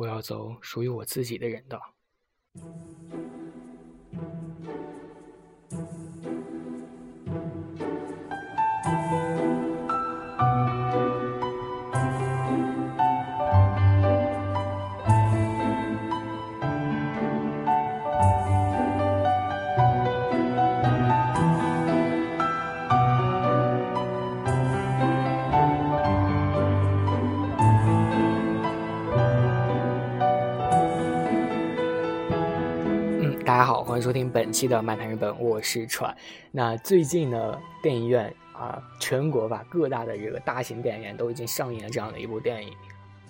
我要走属于我自己的人道。收听本期的《漫谈日本》，我是川。那最近呢，电影院啊，全国吧各大的这个大型电影院都已经上映了这样的一部电影《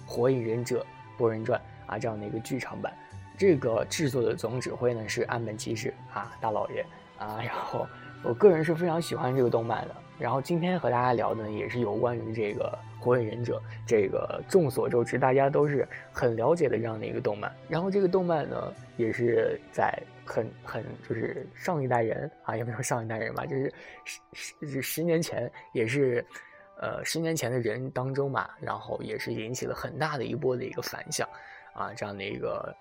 火影忍者博人传》啊，这样的一个剧场版。这个制作的总指挥呢是岸本齐史啊大老爷啊。然后我个人是非常喜欢这个动漫的。然后今天和大家聊的呢，也是有关于这个。火影忍者这个众所周知，大家都是很了解的这样的一个动漫。然后这个动漫呢，也是在很很就是上一代人啊，也没有上一代人吧，就是十十十年前，也是呃十年前的人当中嘛，然后也是引起了很大的一波的一个反响啊，这样的一个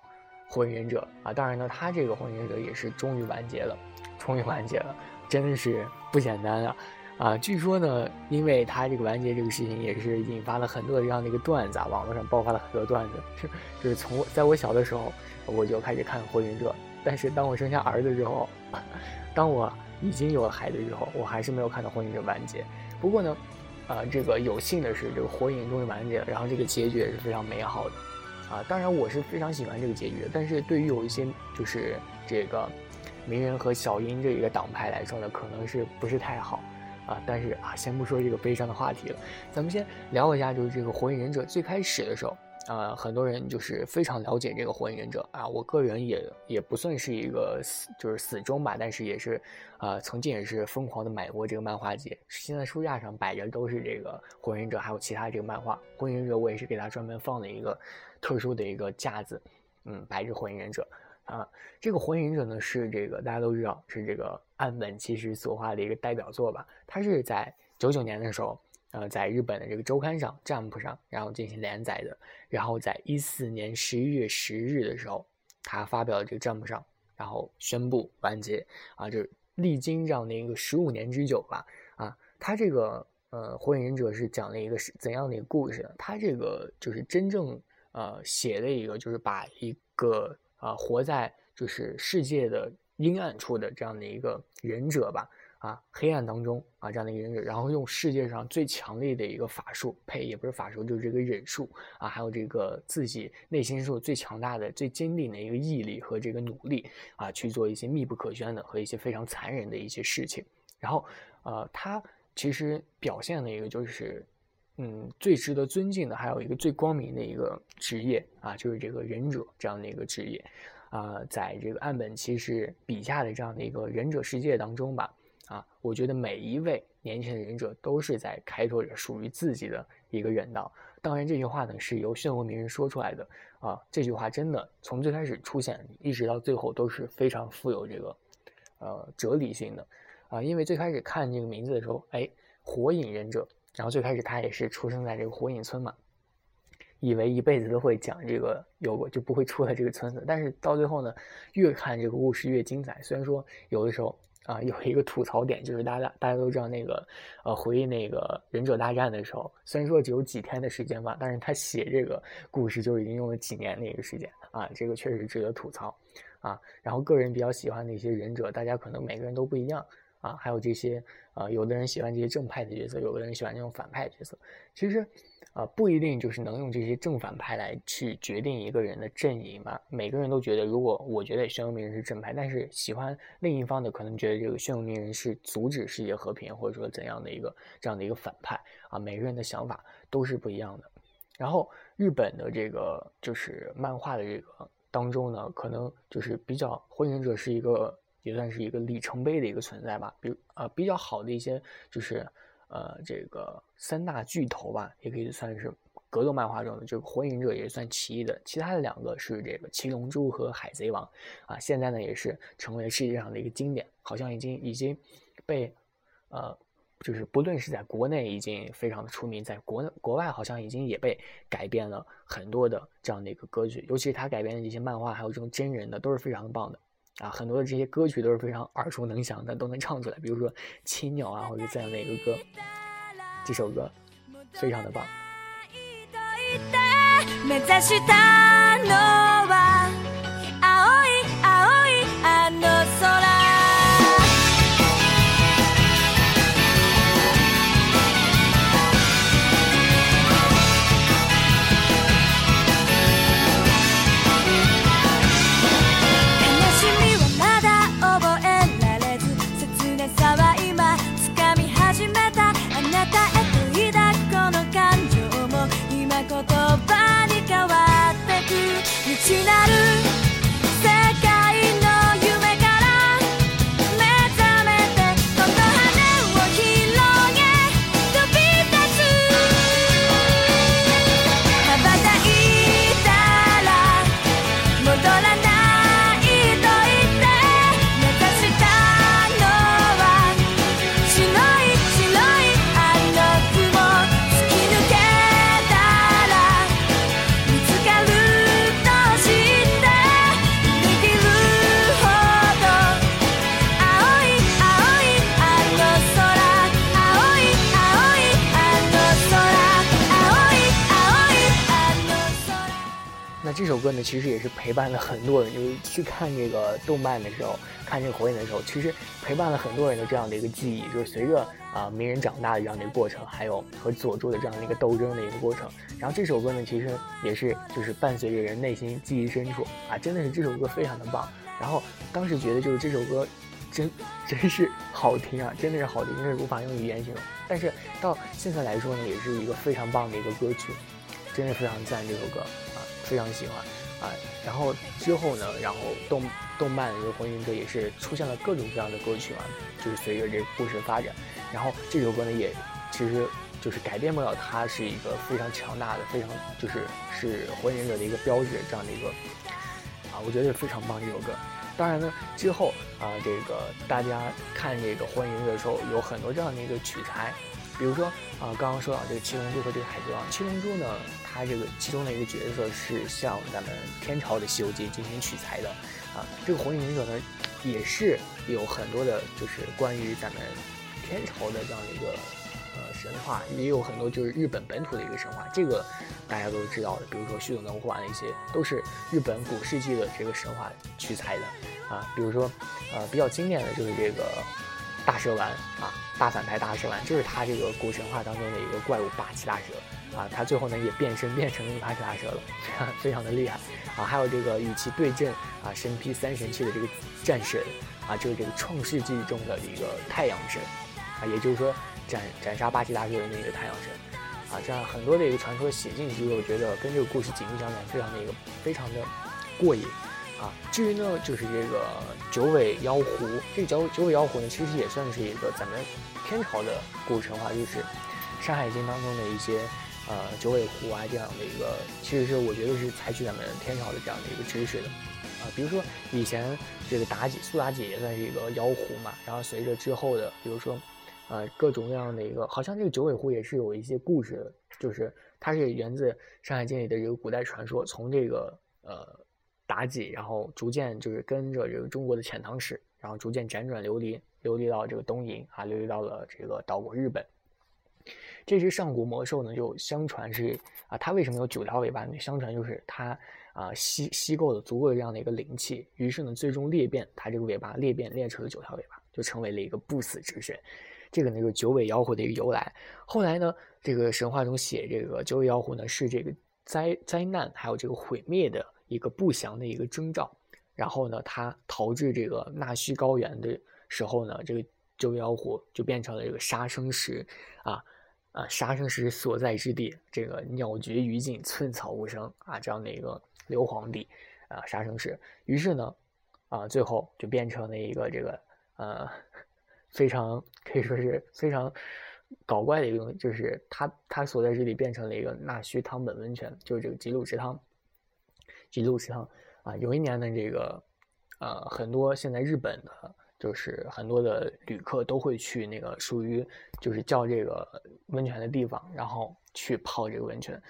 火影忍者啊。当然呢，他这个火影忍者也是终于完结了，终于完结了，真的是不简单啊。啊，据说呢，因为他这个完结这个事情，也是引发了很多的这样的一个段子，啊，网络上爆发了很多段子。是，就是从在我小的时候，我就开始看《火影忍者》，但是当我生下儿子之后，当我已经有了孩子之后，我还是没有看到《火影忍者》完结。不过呢，啊，这个有幸的是，这个火影终于完结了，然后这个结局也是非常美好的。啊，当然我是非常喜欢这个结局的，但是对于有一些就是这个鸣人和小樱这一个党派来说呢，可能是不是太好。啊，但是啊，先不说这个悲伤的话题了，咱们先聊一下，就是这个火影忍者最开始的时候，啊，很多人就是非常了解这个火影忍者啊，我个人也也不算是一个死就是死忠吧，但是也是，啊，曾经也是疯狂的买过这个漫画集，现在书架上摆着都是这个火影忍者，还有其他这个漫画，火影忍者我也是给他专门放了一个特殊的一个架子，嗯，摆着火影忍者。啊，这个火影忍者呢是这个大家都知道是这个岸本其实所画的一个代表作吧？它是在九九年的时候，呃，在日本的这个周刊上 Jump 上，然后进行连载的。然后在一四年十一月十日的时候，他发表了这个 Jump 上，然后宣布完结。啊，就是历经这样的一个十五年之久吧。啊，他这个呃火影忍者是讲了一个是怎样的一个故事呢？他这个就是真正呃写的一个就是把一个。啊，活在就是世界的阴暗处的这样的一个忍者吧，啊，黑暗当中啊，这样的一个忍者，然后用世界上最强力的一个法术，呸，也不是法术，就是这个忍术啊，还有这个自己内心受最强大的、最坚定的一个毅力和这个努力啊，去做一些密不可宣的和一些非常残忍的一些事情。然后，呃，他其实表现的一个就是。嗯，最值得尊敬的还有一个最光明的一个职业啊，就是这个忍者这样的一个职业，啊，在这个岸本齐史笔下的这样的一个忍者世界当中吧，啊，我觉得每一位年轻的忍者都是在开拓着属于自己的一个忍道。当然，这句话呢是由漩涡鸣人说出来的啊，这句话真的从最开始出现一直到最后都是非常富有这个呃哲理性的啊，因为最开始看这个名字的时候，哎，火影忍者。然后最开始他也是出生在这个火影村嘛，以为一辈子都会讲这个有过就不会出来这个村子，但是到最后呢，越看这个故事越精彩。虽然说有的时候啊有一个吐槽点，就是大家大家都知道那个呃回忆那个忍者大战的时候，虽然说只有几天的时间吧，但是他写这个故事就已经用了几年的一个时间啊，这个确实值得吐槽啊。然后个人比较喜欢的一些忍者，大家可能每个人都不一样。啊，还有这些，啊，有的人喜欢这些正派的角色，有的人喜欢这种反派角色。其实，啊，不一定就是能用这些正反派来去决定一个人的阵营嘛。每个人都觉得，如果我觉得宣武鸣人是正派，但是喜欢另一方的可能觉得这个宣武鸣人是阻止世界和平，或者说怎样的一个这样的一个反派啊。每个人的想法都是不一样的。然后，日本的这个就是漫画的这个当中呢，可能就是比较火影忍者是一个。也算是一个里程碑的一个存在吧，比如呃比较好的一些就是呃这个三大巨头吧，也可以算是格斗漫画中的这个火影忍者也算其一的，其他的两个是这个七龙珠和海贼王啊，现在呢也是成为世界上的一个经典，好像已经已经被呃就是不论是在国内已经非常的出名，在国国外好像已经也被改编了很多的这样的一个歌曲，尤其是他改编的这些漫画，还有这种真人的，都是非常的棒的啊！很多的这些歌曲都是非常耳熟能详的，都能唱出来。比如说《青鸟》啊，或者在哪个歌，这首歌非常的棒。歌呢，其实也是陪伴了很多人，就是去看这个动漫的时候，看这个火影的时候，其实陪伴了很多人的这样的一个记忆，就是随着啊鸣人长大的这样的一个过程，还有和佐助的这样的一个斗争的一个过程。然后这首歌呢，其实也是就是伴随着人内心记忆深处啊，真的是这首歌非常的棒。然后当时觉得就是这首歌真真是好听啊，真的是好听，真是无法用语言形容。但是到现在来说呢，也是一个非常棒的一个歌曲，真的非常赞这首歌。非常喜欢啊，然后之后呢，然后动动漫这个《火影忍者》也是出现了各种各样的歌曲嘛，就是随着这个故事发展，然后这首歌呢也其实就是改变不了它是一个非常强大的、非常就是是《火影忍者》的一个标志这样的一个啊，我觉得非常棒这首歌。当然呢，之后啊，这个大家看这个《火影忍者》的时候，有很多这样的一个取材。比如说啊，刚刚说到这个七龙珠和这个海贼王。七龙珠呢，它这个其中的一个角色是向咱们天朝的《西游记》进行取材的啊。这个火影忍者呢，也是有很多的，就是关于咱们天朝的这样的一个呃神话，也有很多就是日本本土的一个神话。这个大家都知道的，比如说须佐能乎啊那些，都是日本古世纪的这个神话取材的啊。比如说呃比较经典的就是这个。大蛇丸啊，大反派大蛇丸就是他这个古神话当中的一个怪物八岐大蛇啊，他最后呢也变身变成了八岐大蛇了，非常的厉害啊。还有这个与其对阵啊身披三神器的这个战神啊，就是这个创世纪中的一个太阳神啊，也就是说斩斩杀八岐大蛇的那个太阳神啊，这样很多的一个传说写进去，我觉得跟这个故事紧密相连，非常的一个非常的过瘾。啊，至于呢，就是这个九尾妖狐，这个九九尾妖狐呢，其实也算是一个咱们天朝的古神话，就是《山海经》当中的一些呃九尾狐啊这样的一个，其实是我觉得是采取咱们天朝的这样的一个知识的啊。比如说以前这个妲己，苏妲己也算是一个妖狐嘛，然后随着之后的，比如说呃各种各样的一个，好像这个九尾狐也是有一些故事的，就是它是源自《山海经》里的一个古代传说，从这个呃。妲己，然后逐渐就是跟着这个中国的遣唐使，然后逐渐辗转流离，流离到这个东瀛啊，流离到了这个岛国日本。这只上古魔兽呢，就相传是啊，它为什么有九条尾巴呢？相传就是它啊吸吸够了足够的这样的一个灵气，于是呢，最终裂变，它这个尾巴裂变裂成了九条尾巴，就成为了一个不死之身。这个呢，就是九尾妖狐的一个由来。后来呢，这个神话中写这个九尾妖狐呢，是这个灾灾难还有这个毁灭的。一个不祥的一个征兆，然后呢，他逃至这个纳须高原的时候呢，这个九尾妖狐就变成了这个杀生石，啊啊，杀生石所在之地，这个鸟绝于尽，寸草无生啊，这样的一个硫磺地啊，杀生石。于是呢，啊，最后就变成了一个这个呃，非常可以说是非常搞怪的一个东西，就是他他所在之地变成了一个纳须汤本温泉，就是这个吉鲁之汤。吉路上啊，有一年呢，这个呃，很多现在日本的就是很多的旅客都会去那个属于就是叫这个温泉的地方，然后去泡这个温泉。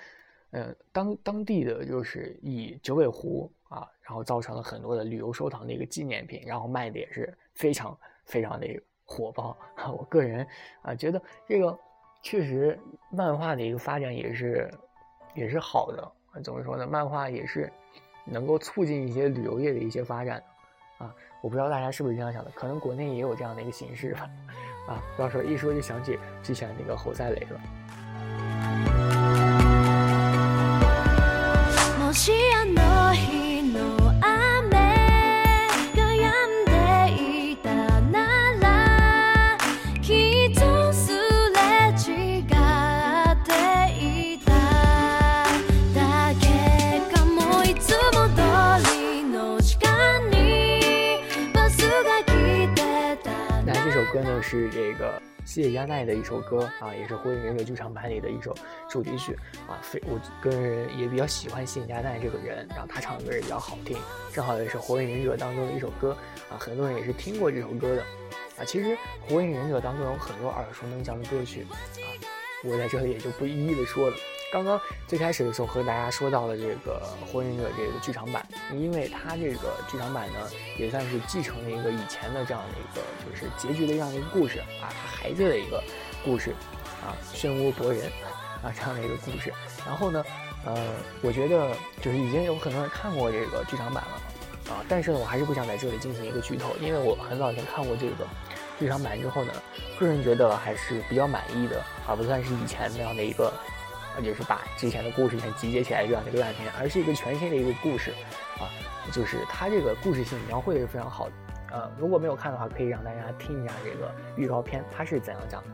嗯，当当地的就是以九尾狐啊，然后造成了很多的旅游收藏的一个纪念品，然后卖的也是非常非常的火爆。我个人啊觉得这个确实漫画的一个发展也是也是好的。怎么说呢？漫画也是能够促进一些旅游业的一些发展啊！我不知道大家是不是这样想的，可能国内也有这样的一个形式吧。啊，到时候一说就想起之前那个侯赛雷了。歌呢是这个谢佳奈的一首歌啊，也是《火影忍者》剧场版里的一首主题曲啊。非我个人也比较喜欢谢佳奈这个人，然后他唱的歌也比较好听，正好也是《火影忍者》当中的一首歌啊，很多人也是听过这首歌的啊。其实《火影忍者》当中有很多耳熟能详的歌曲啊，我在这里也就不一一的说了。刚刚最开始的时候和大家说到了这个《火影忍者》这个剧场版，因为它这个剧场版呢也算是继承了一个以前的这样的一个就是结局的这样的一个故事啊，他孩子的一个故事啊，漩涡博人啊这样的一个故事。然后呢，呃，我觉得就是已经有很多人看过这个剧场版了啊，但是呢，我还是不想在这里进行一个剧透，因为我很早以前看过这个剧场版之后呢，个人觉得还是比较满意的，而不算是以前那样的一个。而且是把之前的故事先集结起来这样的一个烂片，而是一个全新的一个故事，啊，就是它这个故事性描绘的是非常好的，呃，如果没有看的话，可以让大家听一下这个预告片，它是怎样讲的。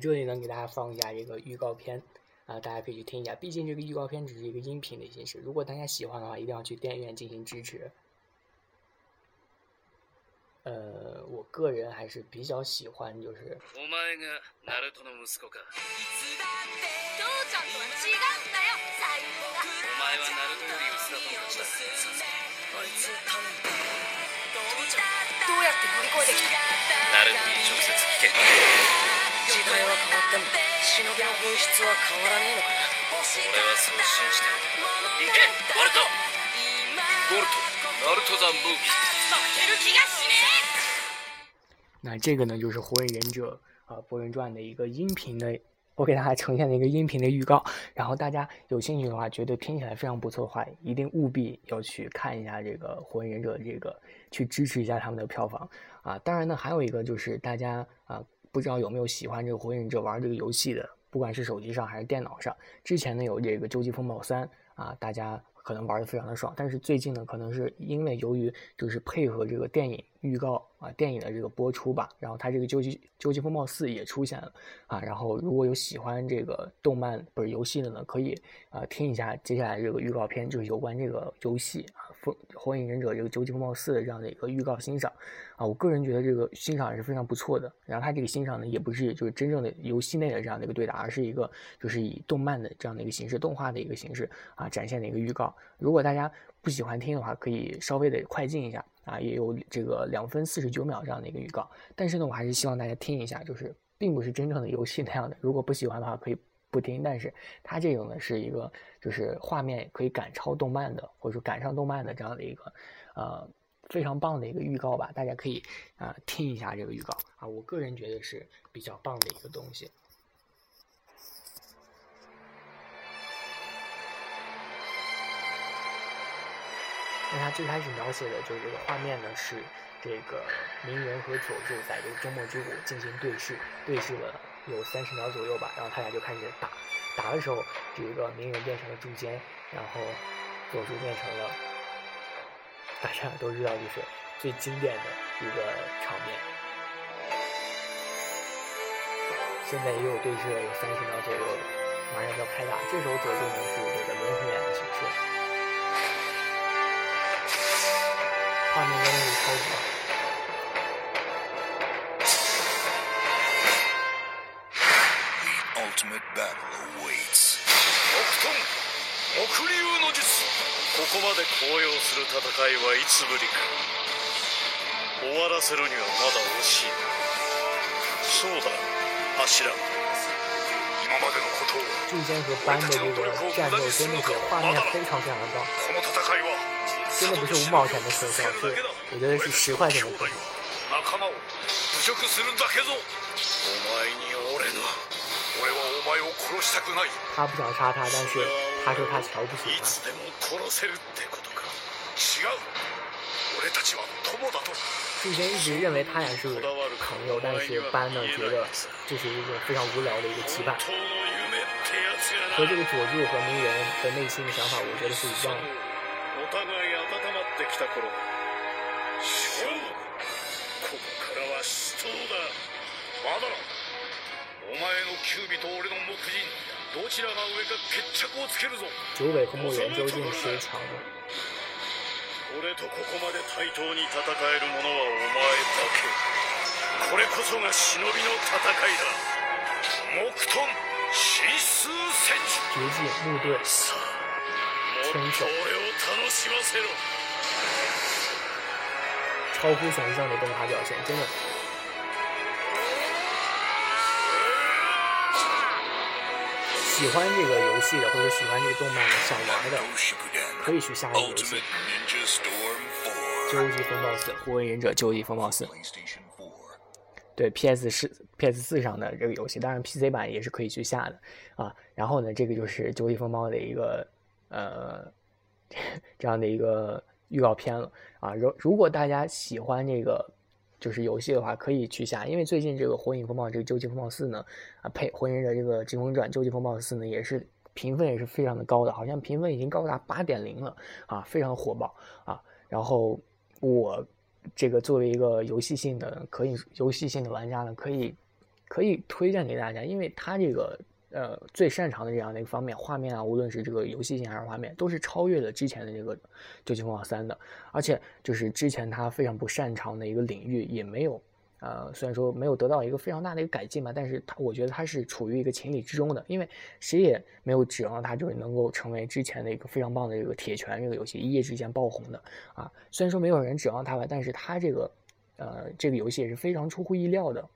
这里呢，给大家放一下这个预告片啊，大家可以去听一下。毕竟这个预告片只是一个音频的形式，如果大家喜欢的话，一定要去电影院进行支持。呃，我个人还是比较喜欢，就是。那这个呢，就是《火影忍者》啊《博人传》的一个音频的，我给大家呈现的一个音频的预告。然后大家有兴趣的话，觉得听起来非常不错的话，一定务必要去看一下这个《火影忍者》这个，去支持一下他们的票房啊。当然呢，还有一个就是大家啊。不知道有没有喜欢这个《火影忍者》玩这个游戏的，不管是手机上还是电脑上。之前呢有这个《究极风暴三》啊，大家可能玩的非常的爽。但是最近呢，可能是因为由于就是配合这个电影预告啊，电影的这个播出吧，然后它这个《究极究极风暴四》也出现了啊。然后如果有喜欢这个动漫不是游戏的呢，可以啊听一下接下来这个预告片，就是有关这个游戏啊《风火影忍者》这个《究极风暴四》的这样的一个预告欣赏。啊，我个人觉得这个欣赏也是非常不错的。然后他这个欣赏呢，也不是就是真正的游戏内的这样的一个对打，而是一个就是以动漫的这样的一个形式、动画的一个形式啊展现的一个预告。如果大家不喜欢听的话，可以稍微的快进一下啊，也有这个两分四十九秒这样的一个预告。但是呢，我还是希望大家听一下，就是并不是真正的游戏那样的。如果不喜欢的话，可以不听。但是它这种呢，是一个就是画面可以赶超动漫的，或者说赶上动漫的这样的一个呃。非常棒的一个预告吧，大家可以啊听一下这个预告啊，我个人觉得是比较棒的一个东西。那他最开始描写的就是这个画面呢，是这个鸣人和佐助在这个周末之谷进行对视，对视了有三十秒左右吧，然后他俩就开始打，打的时候这个鸣人变成了柱间，然后佐助变成了。大家都知道，就是最经典的一个场面。现在也有对视了，有三十秒左右，马上就要开打。这时候佐助呢是这个轮回眼的形式，画面真的是超级 battle awaits. ここまで高揚する戦いはいつぶりか。終わらせるにはまだ惜しい。そうだ柱。今までのことを巨人和班的这个战斗真的是画面非常非常的棒真的不是五毛钱的特效是我觉是十块钱的仲間を侮辱するだけぞ。お前に俺の。他不想杀他，但是他说他瞧不起他。いつでも殺せるってことか。違う。俺たちは友だと。俊仙一直认为他俩是朋友，但是班呢觉得这是一种非常无聊的一个羁绊。和这个佐助和鸣人的内心的想法，我觉得是一样的。お前のキュービと俺の木人どちらが上か決着をつけるぞ。究竟谁强呢？俺とここまで対等に戦える者はお前だけ。これこそが忍びの戦いだ。木遁神数戦绝技木盾，さあもっと俺を楽しませろ。超乎想象的动画表现，真的。喜欢这个游戏的，或者喜欢这个动漫的，想玩的，可以去下一个游戏。《究极风暴四》《火影忍者究极风暴四》对 PS 四 PS 四上的这个游戏，当然 PC 版也是可以去下的啊。然后呢，这个就是《究极风暴》的一个呃 这样的一个预告片了啊。如如果大家喜欢这个就是游戏的话，可以去下，因为最近这个《火影风暴》这个《究极风暴四》呢啊配《火影忍者》这个《疾风传》《究极风暴四》呢也是评分也是非常的高的，好像评分已经高达八点零了啊，非常火爆啊。然后我这个作为一个游戏性的可以游戏性的玩家呢，可以可以推荐给大家，因为它这个呃最擅长的这样的一个方面，画面啊，无论是这个游戏性还是画面，都是超越了之前的这个《究极风暴三》的，而且就是之前他非常不擅长的一个领域也没有。呃，虽然说没有得到一个非常大的一个改进吧，但是他我觉得他是处于一个情理之中的，因为谁也没有指望他就是能够成为之前的一个非常棒的这个铁拳这个游戏一夜之间爆红的啊。虽然说没有人指望他吧，但是他这个呃这个游戏也是非常出乎意料的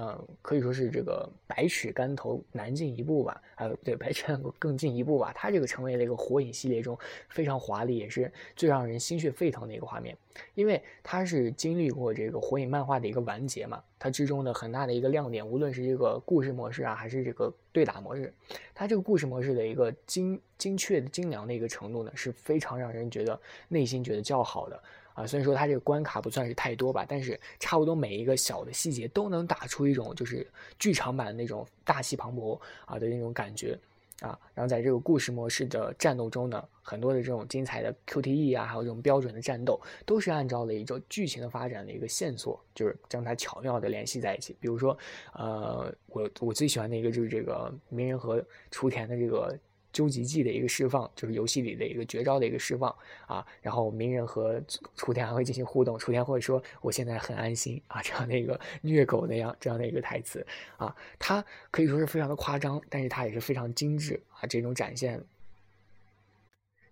嗯，可以说是这个百尺竿头难进一步吧，还有对百尺竿头更进一步吧。它这个成为了一个火影系列中非常华丽，也是最让人心血沸腾的一个画面，因为它是经历过这个火影漫画的一个完结嘛。它之中的很大的一个亮点，无论是这个故事模式啊，还是这个对打模式，它这个故事模式的一个精精确精良的一个程度呢，是非常让人觉得内心觉得较好的。啊，虽然说它这个关卡不算是太多吧，但是差不多每一个小的细节都能打出一种就是剧场版的那种大气磅礴啊的那种感觉啊。然后在这个故事模式的战斗中呢，很多的这种精彩的 QTE 啊，还有这种标准的战斗，都是按照了一种剧情的发展的一个线索，就是将它巧妙的联系在一起。比如说，呃，我我最喜欢的一个就是这个鸣人和雏田的这个。究极技的一个释放，就是游戏里的一个绝招的一个释放啊。然后鸣人和雏田还会进行互动，雏田会说：“我现在很安心啊。”这样的一个虐狗那样这样的一个台词啊，它可以说是非常的夸张，但是它也是非常精致啊。这种展现，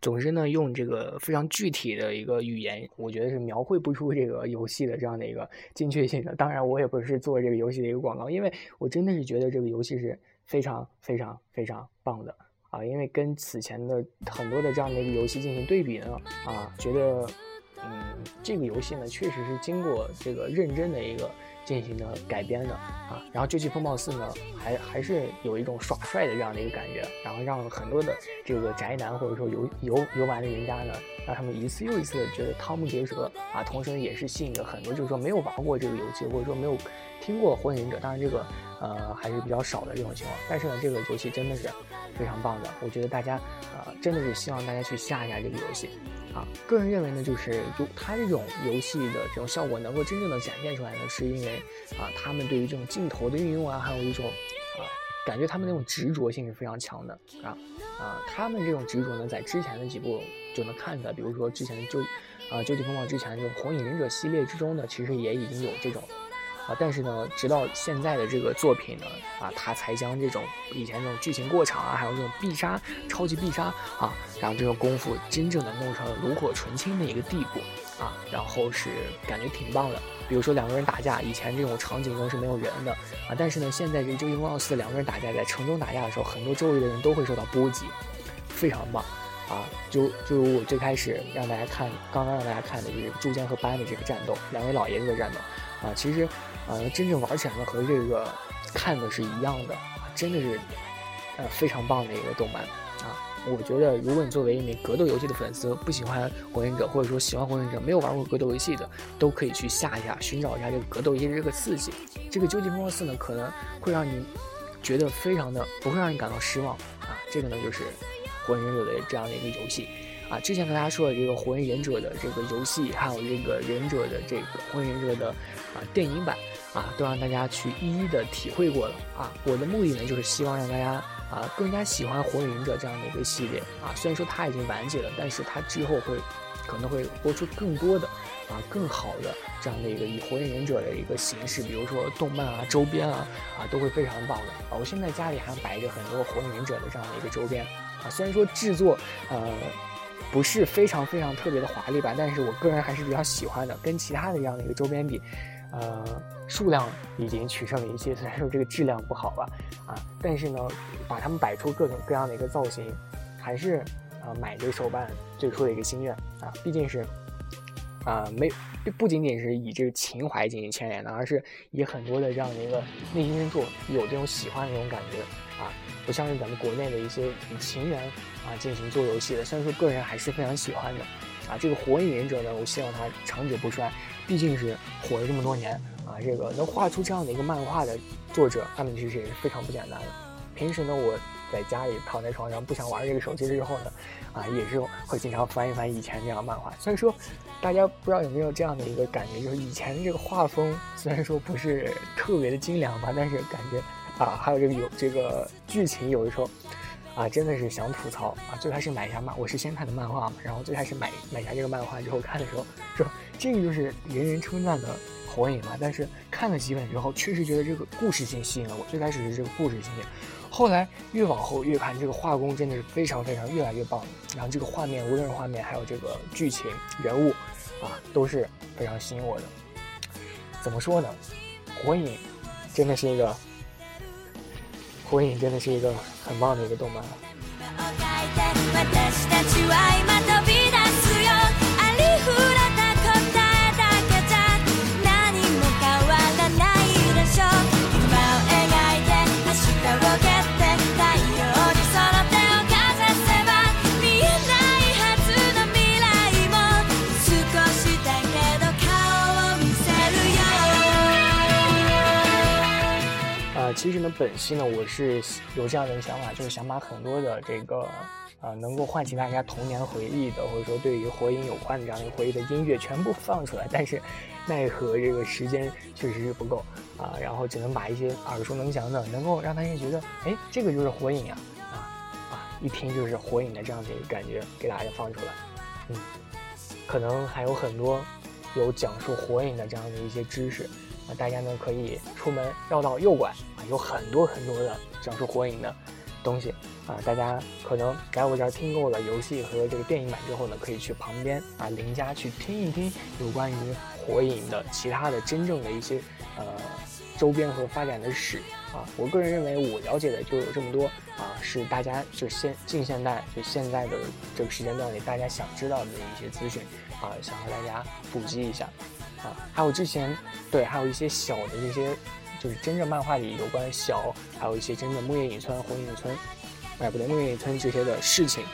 总之呢，用这个非常具体的一个语言，我觉得是描绘不出这个游戏的这样的一个精确性的。当然，我也不是做这个游戏的一个广告，因为我真的是觉得这个游戏是非常非常非常棒的。啊，因为跟此前的很多的这样的一个游戏进行对比呢，啊，觉得，嗯，这个游戏呢确实是经过这个认真的一个进行的改编的啊。然后《究极风暴四》呢，还还是有一种耍帅的这样的一个感觉，然后让很多的这个宅男或者说游游游玩的人家呢，让他们一次又一次的觉得瞠目结舌啊。同时呢，也是吸引了很多就是说没有玩过这个游戏或者说没有听过《火影忍者》，当然这个呃还是比较少的这种情况。但是呢，这个游戏真的是。非常棒的，我觉得大家，呃，真的是希望大家去下一下这个游戏，啊，个人认为呢，就是就它这种游戏的这种效果能够真正的展现出来呢，是因为啊，他们对于这种镜头的运用啊，还有一种，感觉他们那种执着性是非常强的啊，啊，他们这种执着呢，在之前的几部就能看出来，比如说之前就啊，究极风暴之前这种火影忍者系列之中呢，其实也已经有这种。啊，但是呢，直到现在的这个作品呢，啊，他才将这种以前这种剧情过长啊，还有这种必杀、超级必杀啊，然后这种功夫真正的弄成了炉火纯青的一个地步啊，然后是感觉挺棒的。比如说两个人打架，以前这种场景中是没有人的啊，但是呢，现在这《究竟风暴四》两个人打架，在城中打架的时候，很多周围的人都会受到波及，非常棒啊！就就我最开始让大家看，刚刚让大家看的就是柱间和班的这个战斗，两位老爷子的战斗啊，其实啊，真正玩起来呢和这个看的是一样的啊，真的是呃非常棒的一个动漫。我觉得，如果你作为一名格斗游戏的粉丝，不喜欢火影忍者，或者说喜欢火影忍者没有玩过格斗游戏的，都可以去下一下，寻找一下这个格斗游戏这个刺激。这个究极风暴四呢，可能会让你觉得非常的不会让你感到失望啊。这个呢，就是火影忍者的这样的一个游戏啊。之前和大家说的这个火影忍者的这个游戏，还有这个忍者的这个火影忍者的啊电影版啊，都让大家去一一的体会过了啊。我的目的呢，就是希望让大家。啊，更加喜欢《火影忍者》这样的一个系列啊，虽然说它已经完结了，但是它之后会可能会播出更多的啊更好的这样的一个以《火影忍者》的一个形式，比如说动漫啊、周边啊啊都会非常棒的啊。我现在家里还摆着很多《火影忍者》的这样的一个周边啊，虽然说制作呃不是非常非常特别的华丽吧，但是我个人还是比较喜欢的，跟其他的这样的一个周边比。呃，数量已经取胜了一些，虽然说这个质量不好吧，啊，但是呢，把它们摆出各种各样的一个造型，还是啊买这个手办最初的一个心愿啊，毕竟是啊没不仅仅是以这个情怀进行牵连的，而是以很多的这样的一个内心深处有这种喜欢的这种感觉啊，不像是咱们国内的一些以情缘啊进行做游戏的，虽然说个人还是非常喜欢的啊，这个火影忍者呢，我希望它长久不衰。毕竟是火了这么多年啊，这个能画出这样的一个漫画的作者，他们其实也是非常不简单的。平时呢，我在家里躺在床上不想玩这个手机的时候呢，啊，也是会经常翻一翻以前这样漫画。虽然说大家不知道有没有这样的一个感觉，就是以前这个画风虽然说不是特别的精良吧，但是感觉啊，还有这个有这个剧情，有的时候啊，真的是想吐槽啊。最开始买下漫，我是先看的漫画嘛，然后最开始买买下这个漫画之后看的时候说。这个就是人人称赞的火影嘛，但是看了几本之后，确实觉得这个故事性吸引了我。最开始是这个故事性，后来越往后越看，这个画工真的是非常非常越来越棒。然后这个画面，无论是画面还有这个剧情、人物，啊，都是非常吸引我的。怎么说呢？火影真的是一个，火影真的是一个很棒的一个动漫。本期呢，我是有这样的一个想法，就是想把很多的这个，呃，能够唤起大家童年回忆的，或者说对于火影有关的这样一个回忆的音乐全部放出来。但是，奈何这个时间确实是不够啊，然后只能把一些耳熟能详的，能够让大家觉得，哎，这个就是火影呀，啊啊，一听就是火影的这样的一个感觉给大家放出来。嗯，可能还有很多有讲述火影的这样的一些知识。啊，大家呢可以出门绕道右拐啊，有很多很多的讲述火影的东西啊。大家可能来我这儿听够了游戏和这个电影版之后呢，可以去旁边啊邻家去听一听有关于火影的其他的真正的一些呃周边和发展的史啊。我个人认为我了解的就有这么多啊，是大家就现近现代就现在的这个时间段里大家想知道的一些资讯啊，想和大家普及一下。还有之前，对，还有一些小的这些，就是真正漫画里有关小，还有一些真的木叶隐村、火影村，哎，不对，木叶隐村这些的事情。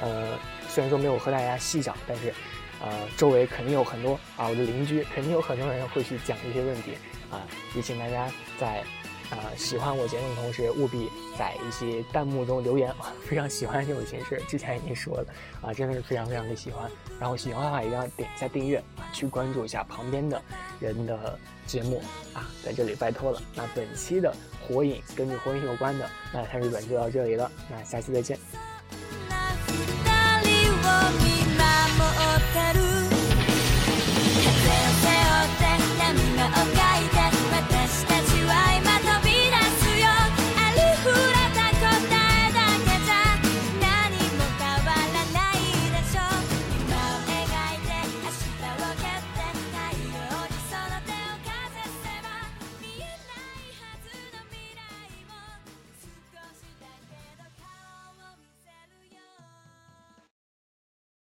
呃，虽然说没有和大家细讲，但是，呃，周围肯定有很多啊，我的邻居肯定有很多人会去讲这些问题啊，也请大家在。啊，喜欢我节目的同时务必在一些弹幕中留言，非常喜欢这种形式，之前已经说了啊，真的是非常非常的喜欢。然后喜欢的话一定要点一下订阅啊，去关注一下旁边的人的节目啊，在这里拜托了。那本期的火影跟火影有关的那看日本就到这里了，那下期再见。